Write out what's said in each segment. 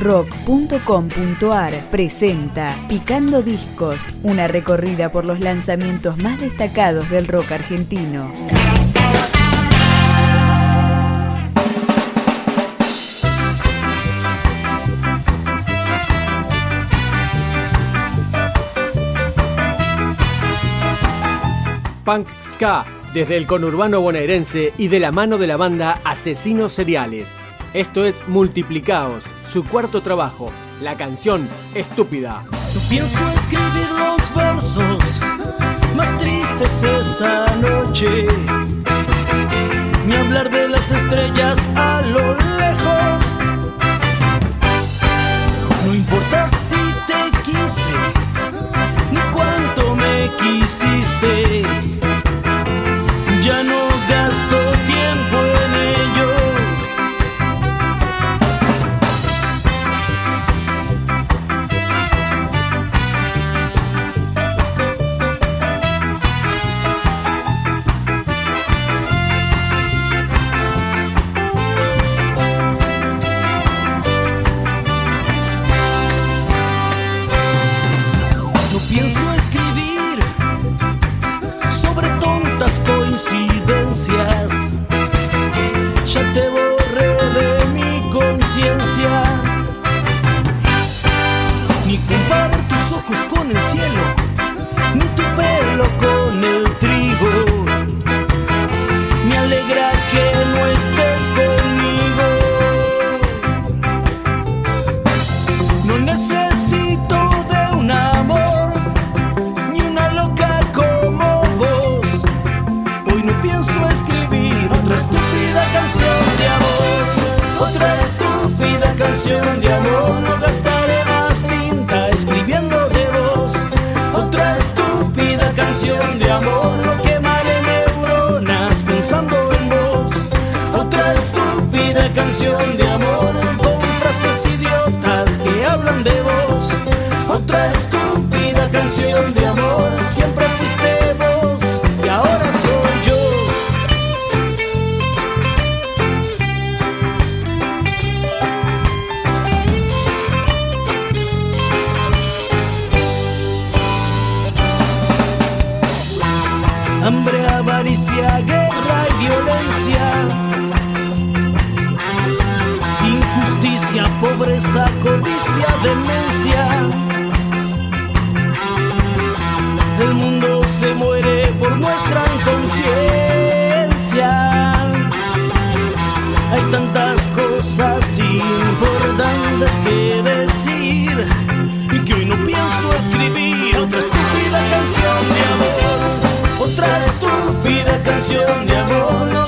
rock.com.ar presenta Picando Discos, una recorrida por los lanzamientos más destacados del rock argentino. Punk Ska, desde el conurbano bonaerense y de la mano de la banda Asesinos Seriales. Esto es Multiplicaos, su cuarto trabajo, la canción Estúpida. No pienso escribir los versos más tristes esta noche, ni hablar de las estrellas a lo lejos. No importa si te quise, ni cuánto me quisiste. De vos. Otra estúpida canción de amor, siempre fuiste vos y ahora soy yo. Hambre, avaricia, guerra y violencia. Injusticia, pobreza, codicia, demencia. El mundo se muere por nuestra inconsciencia. Hay tantas cosas importantes que decir y que hoy no pienso escribir otra estúpida canción de amor. Otra estúpida canción de amor.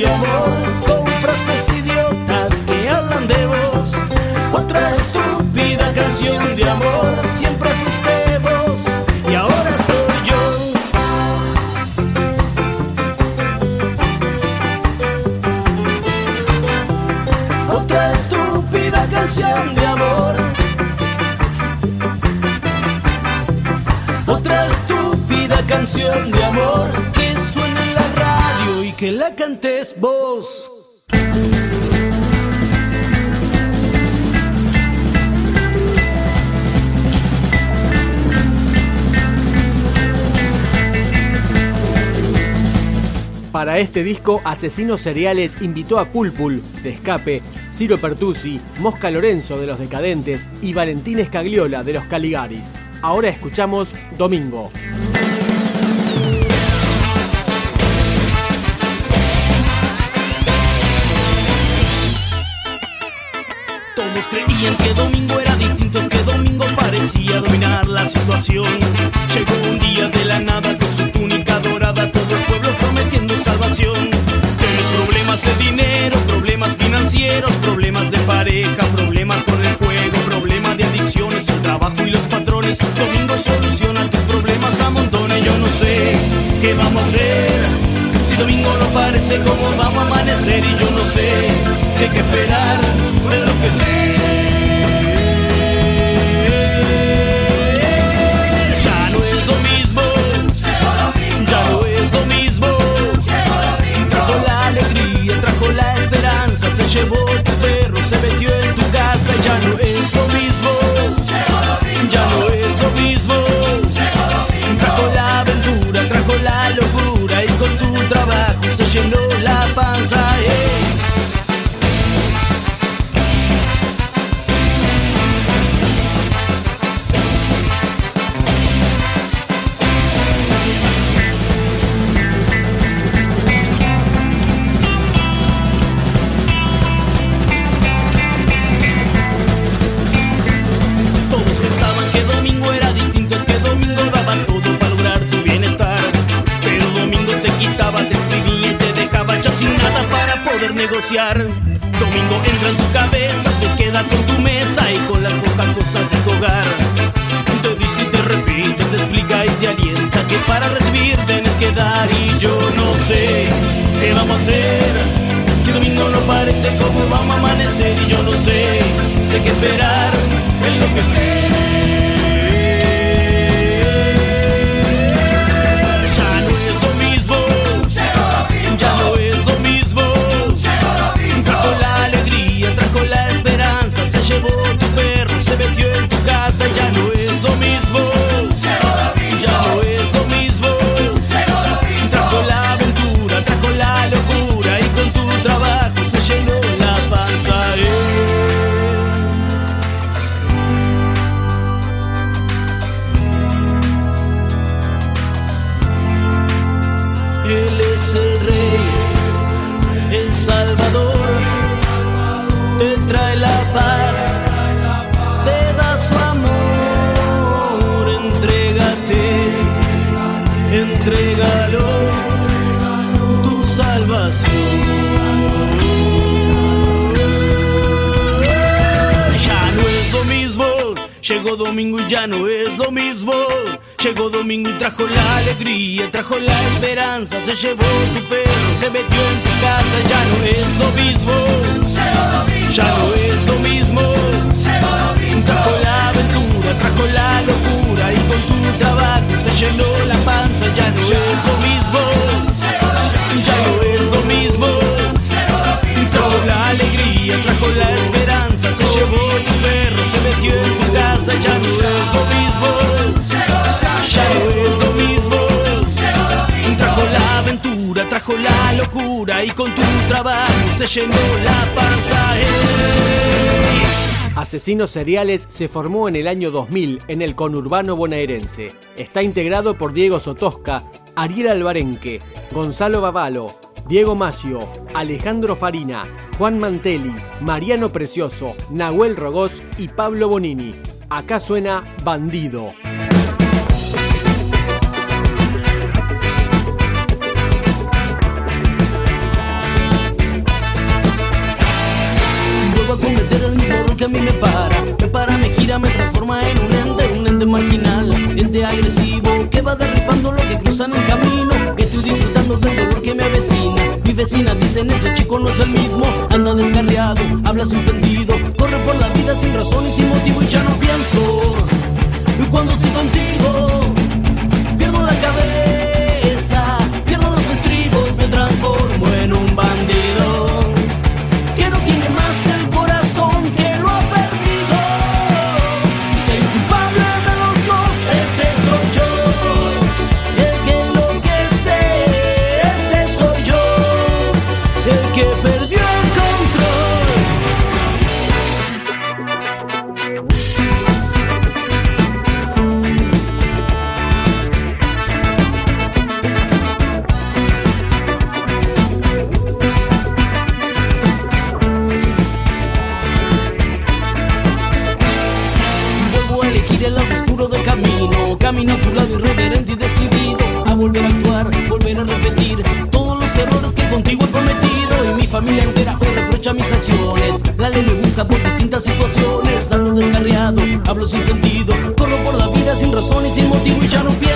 De amor. Con frases idiotas que hablan de vos. Otra estúpida canción de amor. Siempre fuiste vos y ahora soy yo. Otra estúpida canción de amor. Otra estúpida canción de amor que la cantes vos. Para este disco, Asesinos Seriales invitó a Pulpul, de Escape, Ciro Pertusi, Mosca Lorenzo, de Los Decadentes, y Valentín Escagliola, de Los Caligaris. Ahora escuchamos Domingo. Creían que domingo era distinto, es que domingo parecía dominar la situación. Llegó un día de la nada con su túnica dorada, todo el pueblo prometiendo salvación. Tienes problemas de dinero, problemas financieros, problemas de pareja, problemas con el juego, problemas de adicciones, el trabajo y los patrones. Domingo soluciona tus problemas a montones, yo no sé qué vamos a hacer. Domingo no parece como vamos a amanecer y yo no sé, sé que esperar, es lo que sé. Domingo entra en tu cabeza, se queda con tu mesa y con las pocas cosas de tu hogar. Te dice y te repite, te explica y te alienta que para recibir tienes que dar y yo no sé qué vamos a hacer. Si domingo no parece como vamos a amanecer y yo no sé, sé que esperar, enloquecer. Ya casa y ya no es lo mismo. Ya no es lo mismo. Trajo la aventura, trajo la locura y con tu trabajo se llenó la panza. Él es el rey, el salvador, entrégalo, tu salvación. Ya no es lo mismo, llegó domingo y ya no es lo mismo. Llegó domingo y trajo la alegría, trajo la esperanza, se llevó tu perro, se metió en tu casa, ya no es lo mismo. Ya no es lo mismo. Trajo la aventura, trajo la locura y con tu trabajo se llenó la panza, ya no es lo mismo. Ya no es lo mismo. Trajo la alegría, trajo la esperanza, se llevó tus perros, se metió en tu casa, ya no es lo mismo. Ya no es lo mismo. Trajo la aventura, trajo la locura y con tu trabajo se llenó la panza. ¡Ey! Asesinos Seriales se formó en el año 2000 en el conurbano bonaerense. Está integrado por Diego Sotosca, Ariel Albarenque, Gonzalo Bavalo, Diego Macio, Alejandro Farina, Juan Mantelli, Mariano Precioso, Nahuel Rogós y Pablo Bonini. Acá suena Bandido. El camino. Estoy disfrutando del dolor que me avecina. Mi vecina dicen ese chico no es el mismo Anda descarriado, habla sin sentido. Corre por la vida sin razón y sin motivo Y ya no pienso situaciones Ando descarriado, hablo sin sentido Corro por la vida sin razón y sin motivo Y ya no pienso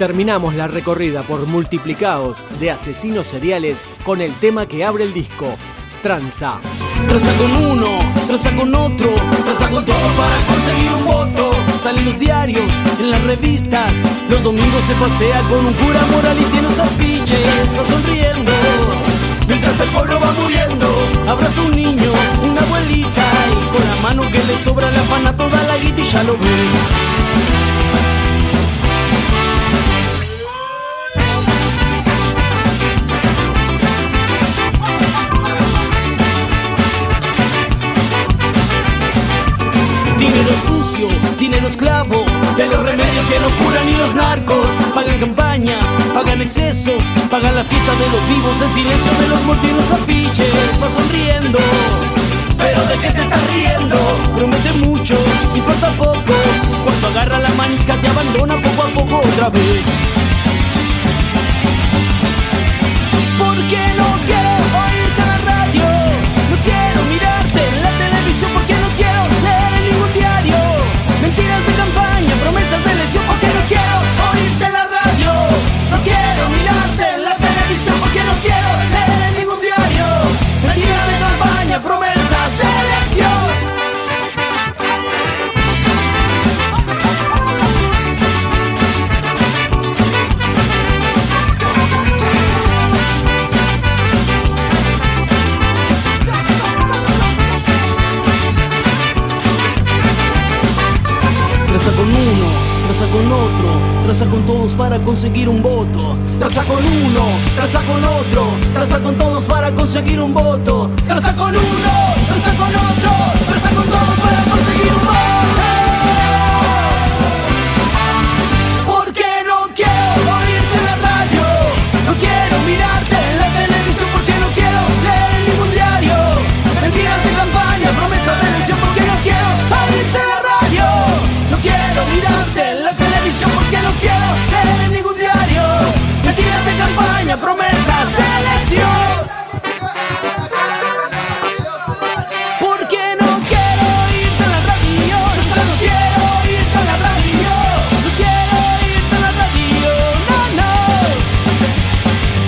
terminamos la recorrida por multiplicados de asesinos seriales con el tema que abre el disco, Tranza. Traza con uno, traza con otro, traza con todos para conseguir un voto. Salen los diarios, en las revistas, los domingos se pasea con un cura moral y tiene los afiches, va sonriendo. Mientras el pueblo va muriendo, abraza un niño, una abuelita y con la mano que le sobra la pana toda la guita y ya lo ve. De los vivos, el silencio de los muertos y los afiches. Sonriendo, pero de qué te estás riendo. Promete mucho, importa poco. Cuando agarra la manica te abandona poco a poco otra vez. Para conseguir un voto. Traza con uno, traza con otro, traza con todos para conseguir un voto. Traza con uno, traza con otro, traza con todos para conseguir un voto. Porque no quiero oírte la radio, no quiero mirarte en la televisión, porque no quiero leer en ningún diario. Mentiras de campaña, promesas de elección, porque no quiero en la radio. No quiero mirarte de campaña, promesas de elección. Porque no quiero irte a la radio, yo no quiero irte a la radio, no quiero irte a la radio, no, no.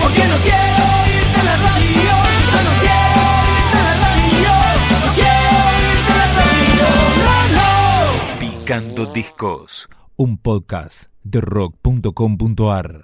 Porque no quiero irte a la radio, yo no quiero irte a la radio, no quiero irte a la radio, no, no. Picando Discos, un podcast de rock.com.ar.